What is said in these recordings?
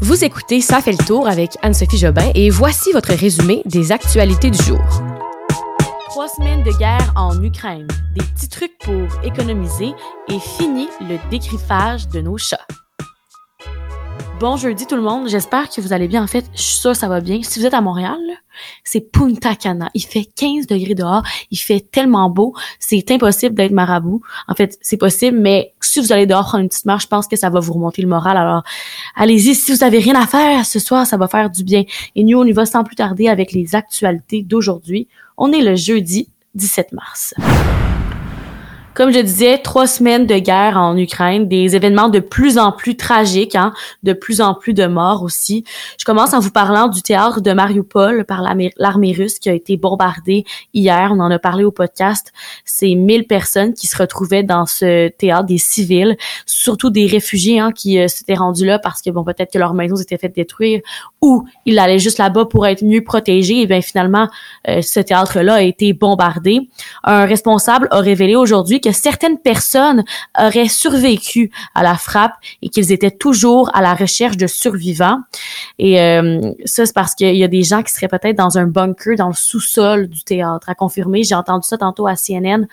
Vous écoutez Ça fait le tour avec Anne-Sophie Jobin et voici votre résumé des actualités du jour. Trois semaines de guerre en Ukraine, des petits trucs pour économiser et fini le dégriffage de nos chats. Bon jeudi tout le monde, j'espère que vous allez bien. En fait, je suis ça va bien. Si vous êtes à Montréal, c'est Punta Cana. Il fait 15 degrés dehors, il fait tellement beau, c'est impossible d'être marabout. En fait, c'est possible, mais si vous allez dehors prendre une petite marche, je pense que ça va vous remonter le moral. Alors, allez-y, si vous avez rien à faire ce soir, ça va faire du bien. Et nous, on y va sans plus tarder avec les actualités d'aujourd'hui. On est le jeudi 17 mars. Comme je disais, trois semaines de guerre en Ukraine, des événements de plus en plus tragiques, hein, de plus en plus de morts aussi. Je commence en vous parlant du théâtre de Mariupol par l'armée russe qui a été bombardée hier. On en a parlé au podcast. C'est 1000 personnes qui se retrouvaient dans ce théâtre, des civils, surtout des réfugiés hein, qui euh, s'étaient rendus là parce que bon peut-être que leurs maisons étaient faites détruire ou ils allaient juste là-bas pour être mieux protégés. Et bien finalement, euh, ce théâtre-là a été bombardé. Un responsable a révélé aujourd'hui que certaines personnes auraient survécu à la frappe et qu'ils étaient toujours à la recherche de survivants. Et euh, ça, c'est parce qu'il y a des gens qui seraient peut-être dans un bunker dans le sous-sol du théâtre. À confirmer, j'ai entendu ça tantôt à CNN,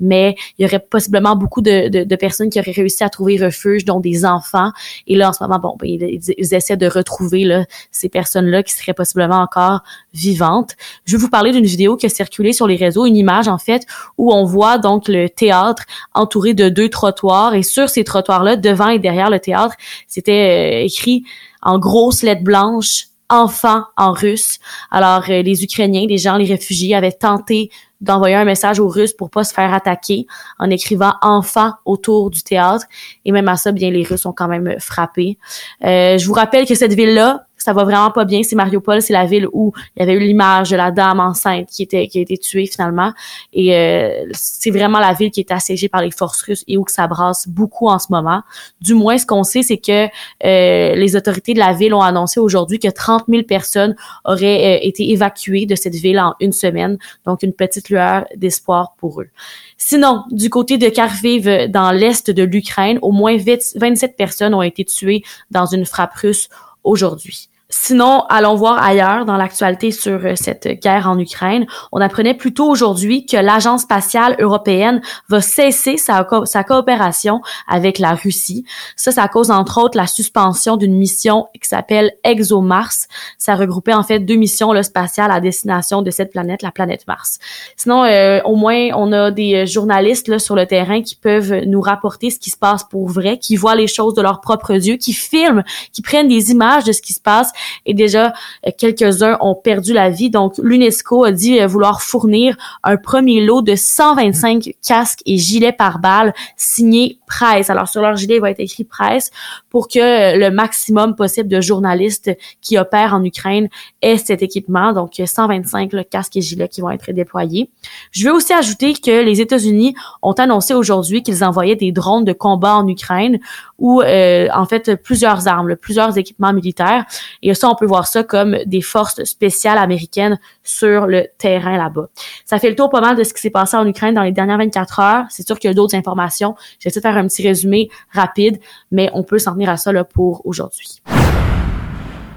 mais il y aurait possiblement beaucoup de, de, personnes qui auraient réussi à trouver refuge, dont des enfants. Et là, en ce moment, bon, ben, ils, ils, essaient de retrouver là, ces personnes-là qui seraient possiblement encore vivantes. Je vais vous parler d'une vidéo qui a circulé sur les réseaux, une image en fait, où on voit donc le théâtre entouré de deux trottoirs et sur ces trottoirs-là, devant et derrière le théâtre, c'était euh, écrit en grosses lettres blanches enfants en russe. Alors euh, les Ukrainiens, les gens, les réfugiés avaient tenté d'envoyer un message aux Russes pour pas se faire attaquer en écrivant enfants autour du théâtre. Et même à ça, bien les Russes ont quand même frappé. Euh, je vous rappelle que cette ville-là, ça va vraiment pas bien. C'est Mariupol, c'est la ville où il y avait eu l'image de la dame enceinte qui était qui a été tuée finalement. Et euh, c'est vraiment la ville qui est assiégée par les forces russes et où ça brasse beaucoup en ce moment. Du moins, ce qu'on sait, c'est que euh, les autorités de la ville ont annoncé aujourd'hui que 30 000 personnes auraient euh, été évacuées de cette ville en une semaine. Donc, une petite lueur d'espoir pour eux. Sinon, du côté de Kharkiv, dans l'est de l'Ukraine, au moins 27 personnes ont été tuées dans une frappe russe aujourd'hui. Sinon, allons voir ailleurs dans l'actualité sur euh, cette guerre en Ukraine. On apprenait plutôt aujourd'hui que l'Agence spatiale européenne va cesser sa, coopération avec la Russie. Ça, ça cause entre autres la suspension d'une mission qui s'appelle ExoMars. Ça regroupait en fait deux missions spatiales à destination de cette planète, la planète Mars. Sinon, euh, au moins, on a des euh, journalistes là, sur le terrain qui peuvent nous rapporter ce qui se passe pour vrai, qui voient les choses de leurs propres yeux, qui filment, qui prennent des images de ce qui se passe et déjà euh, quelques-uns ont perdu la vie. Donc l'UNESCO a dit euh, vouloir fournir un premier lot de 125 casques et gilets par balles signés presse. Alors sur leur gilet, il va être écrit presse pour que euh, le maximum possible de journalistes qui opèrent en Ukraine aient cet équipement. Donc 125 le casques et gilets qui vont être déployés. Je vais aussi ajouter que les États-Unis ont annoncé aujourd'hui qu'ils envoyaient des drones de combat en Ukraine ou en fait plusieurs armes, plusieurs équipements militaires. Et ça, on peut voir ça comme des forces spéciales américaines sur le terrain là-bas. Ça fait le tour pas mal de ce qui s'est passé en Ukraine dans les dernières 24 heures. C'est sûr qu'il y a d'autres informations. Je vais faire un petit résumé rapide, mais on peut s'en tenir à ça là, pour aujourd'hui.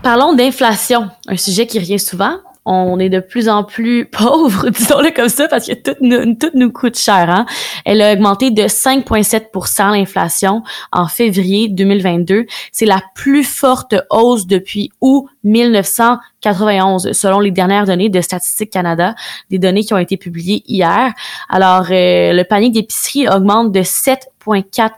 Parlons d'inflation, un sujet qui revient souvent on est de plus en plus pauvres, disons-le comme ça, parce que tout nous, tout nous coûte cher. Hein? Elle a augmenté de 5,7% l'inflation en février 2022. C'est la plus forte hausse depuis août 1991, selon les dernières données de Statistique Canada, des données qui ont été publiées hier. Alors, euh, le panier d'épicerie augmente de 7 4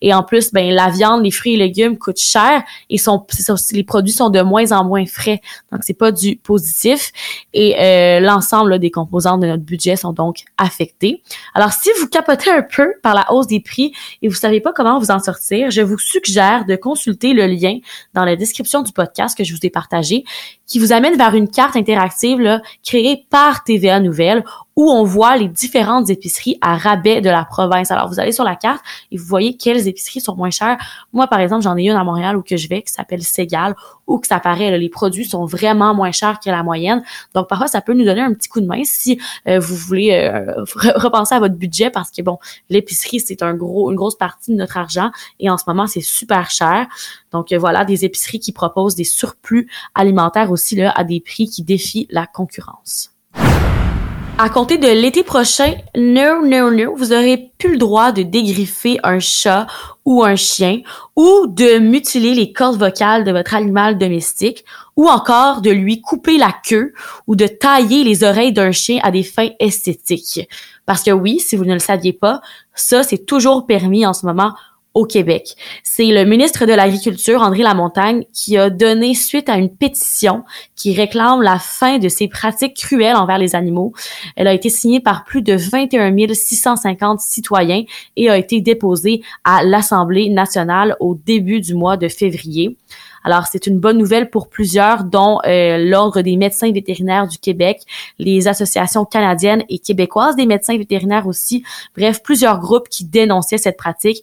et en plus ben la viande, les fruits et légumes coûtent cher et sont les produits sont de moins en moins frais. Donc c'est pas du positif et euh, l'ensemble des composants de notre budget sont donc affectés. Alors si vous capotez un peu par la hausse des prix et vous savez pas comment vous en sortir, je vous suggère de consulter le lien dans la description du podcast que je vous ai partagé qui vous amène vers une carte interactive là, créée par TVA Nouvelle où on voit les différentes épiceries à rabais de la province. Alors, vous allez sur la carte et vous voyez quelles épiceries sont moins chères. Moi, par exemple, j'en ai une à Montréal où que je vais qui s'appelle Segal, où que ça paraît, les produits sont vraiment moins chers que la moyenne. Donc, parfois, ça peut nous donner un petit coup de main si euh, vous voulez euh, repenser à votre budget parce que, bon, l'épicerie, c'est un gros, une grosse partie de notre argent et en ce moment, c'est super cher. Donc, euh, voilà, des épiceries qui proposent des surplus alimentaires aussi là, à des prix qui défient la concurrence. À compter de l'été prochain, no, no, no, vous aurez plus le droit de dégriffer un chat ou un chien ou de mutiler les cordes vocales de votre animal domestique ou encore de lui couper la queue ou de tailler les oreilles d'un chien à des fins esthétiques. Parce que oui, si vous ne le saviez pas, ça c'est toujours permis en ce moment au Québec. C'est le ministre de l'Agriculture, André Lamontagne, qui a donné suite à une pétition qui réclame la fin de ces pratiques cruelles envers les animaux. Elle a été signée par plus de 21 650 citoyens et a été déposée à l'Assemblée nationale au début du mois de février. Alors, c'est une bonne nouvelle pour plusieurs, dont euh, l'Ordre des médecins vétérinaires du Québec, les associations canadiennes et québécoises des médecins vétérinaires aussi. Bref, plusieurs groupes qui dénonçaient cette pratique.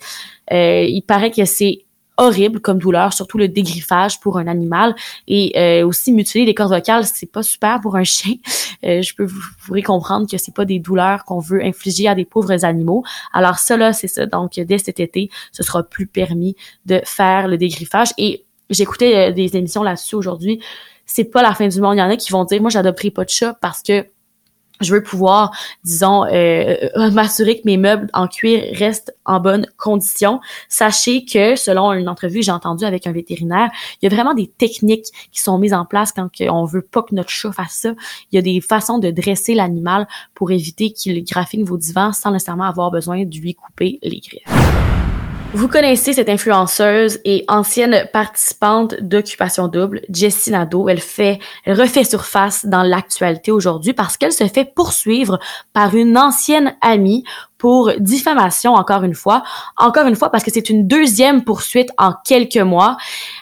Euh, il paraît que c'est horrible comme douleur, surtout le dégriffage pour un animal et euh, aussi mutiler les cordes vocales, c'est pas super pour un chien. je peux vous, vous comprendre que c'est pas des douleurs qu'on veut infliger à des pauvres animaux. Alors ça là, c'est ça. Donc dès cet été, ce sera plus permis de faire le dégriffage et j'écoutais euh, des émissions là-dessus aujourd'hui. C'est pas la fin du monde. Il y en a qui vont dire, moi, j'adopterai pas de chat parce que je veux pouvoir, disons, euh, euh, m'assurer que mes meubles en cuir restent en bonne condition. Sachez que, selon une entrevue que j'ai entendue avec un vétérinaire, il y a vraiment des techniques qui sont mises en place quand on veut pas que notre chat fasse ça. Il y a des façons de dresser l'animal pour éviter qu'il graffine vos divans sans nécessairement avoir besoin de lui couper les griffes. Vous connaissez cette influenceuse et ancienne participante d'Occupation Double, Jessie Nadeau. Elle fait, elle refait surface dans l'actualité aujourd'hui parce qu'elle se fait poursuivre par une ancienne amie pour diffamation, encore une fois. Encore une fois, parce que c'est une deuxième poursuite en quelques mois.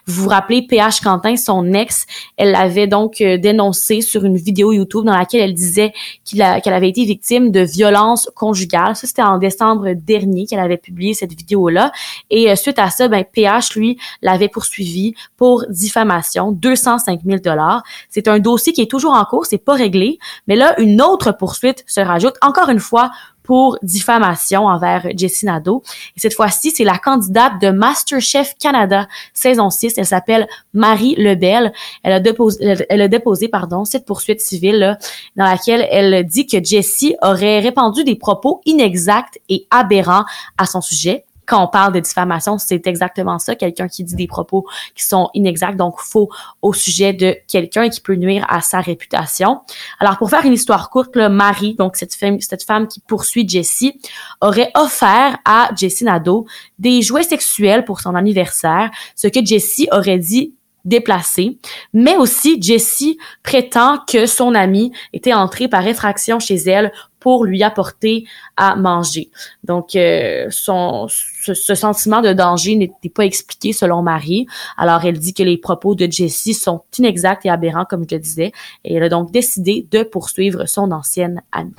Vous vous rappelez, PH Quentin, son ex, elle l'avait donc euh, dénoncé sur une vidéo YouTube dans laquelle elle disait qu'elle avait été victime de violences conjugales. Ça, c'était en décembre dernier qu'elle avait publié cette vidéo-là. Et euh, suite à ça, ben, PH, lui, l'avait poursuivi pour diffamation, 205 000 dollars. C'est un dossier qui est toujours en cours, c'est pas réglé. Mais là, une autre poursuite se rajoute, encore une fois, pour diffamation envers Jessie Nadeau. Et cette fois-ci, c'est la candidate de MasterChef Canada saison 6. Elle s'appelle Marie Lebel. Elle a déposé, elle a déposé, pardon, cette poursuite civile là, dans laquelle elle dit que Jessie aurait répandu des propos inexacts et aberrants à son sujet quand on parle de diffamation, c'est exactement ça, quelqu'un qui dit des propos qui sont inexacts, donc faux au sujet de quelqu'un qui peut nuire à sa réputation. Alors pour faire une histoire courte, le Marie, donc cette femme, cette femme qui poursuit Jessie, aurait offert à Jessie Nadeau des jouets sexuels pour son anniversaire, ce que Jessie aurait dit déplacé, mais aussi Jessie prétend que son ami était entré par effraction chez elle pour lui apporter à manger. Donc, euh, son, ce, sentiment de danger n'était pas expliqué selon Marie. Alors, elle dit que les propos de Jessie sont inexacts et aberrants, comme je le disais, et elle a donc décidé de poursuivre son ancienne amie.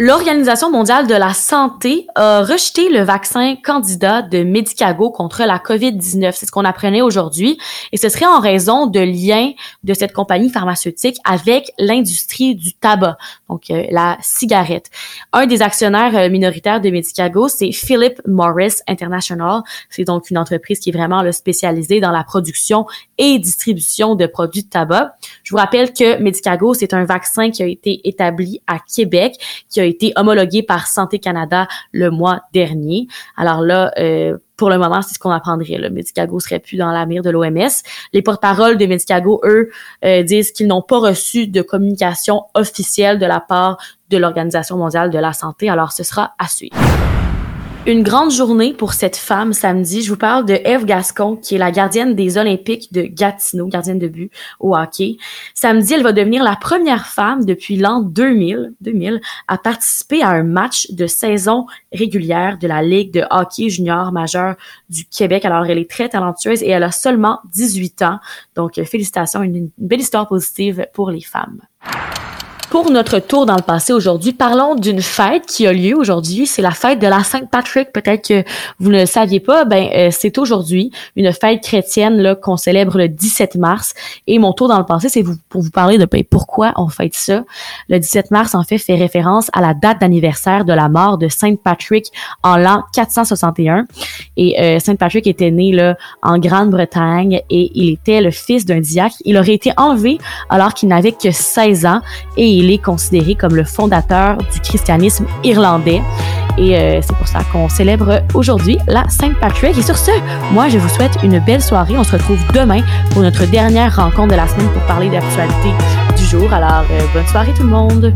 L'Organisation mondiale de la santé a rejeté le vaccin candidat de Medicago contre la COVID-19. C'est ce qu'on apprenait aujourd'hui. Et ce serait en raison de liens de cette compagnie pharmaceutique avec l'industrie du tabac, donc euh, la cigarette. Un des actionnaires euh, minoritaires de Medicago, c'est Philip Morris International. C'est donc une entreprise qui est vraiment là, spécialisée dans la production et distribution de produits de tabac. Je vous rappelle que Medicago, c'est un vaccin qui a été établi à Québec, qui a été homologué par Santé Canada le mois dernier. Alors là, euh, pour le moment, c'est ce qu'on apprendrait. Le Medicago serait plus dans la mire de l'OMS. Les porte-paroles de Medicago, eux, euh, disent qu'ils n'ont pas reçu de communication officielle de la part de l'Organisation mondiale de la santé. Alors, ce sera à suivre. Une grande journée pour cette femme samedi. Je vous parle de Eve Gascon, qui est la gardienne des Olympiques de Gatineau, gardienne de but au hockey. Samedi, elle va devenir la première femme depuis l'an 2000, 2000 à participer à un match de saison régulière de la Ligue de hockey junior majeur du Québec. Alors, elle est très talentueuse et elle a seulement 18 ans. Donc, félicitations, une, une belle histoire positive pour les femmes. Pour notre tour dans le passé aujourd'hui, parlons d'une fête qui a lieu aujourd'hui. C'est la fête de la Saint-Patrick. Peut-être que vous ne le saviez pas. Ben, euh, c'est aujourd'hui une fête chrétienne là qu'on célèbre le 17 mars. Et mon tour dans le passé, c'est pour vous parler de ben, pourquoi on fête ça. Le 17 mars, en fait, fait référence à la date d'anniversaire de la mort de Saint-Patrick en l'an 461. Et euh, Saint-Patrick était né là en Grande-Bretagne et il était le fils d'un diacre. Il aurait été enlevé alors qu'il n'avait que 16 ans et il est considéré comme le fondateur du christianisme irlandais. Et euh, c'est pour ça qu'on célèbre aujourd'hui la Saint Patrick. Et sur ce, moi, je vous souhaite une belle soirée. On se retrouve demain pour notre dernière rencontre de la semaine pour parler d'actualité du jour. Alors, euh, bonne soirée tout le monde.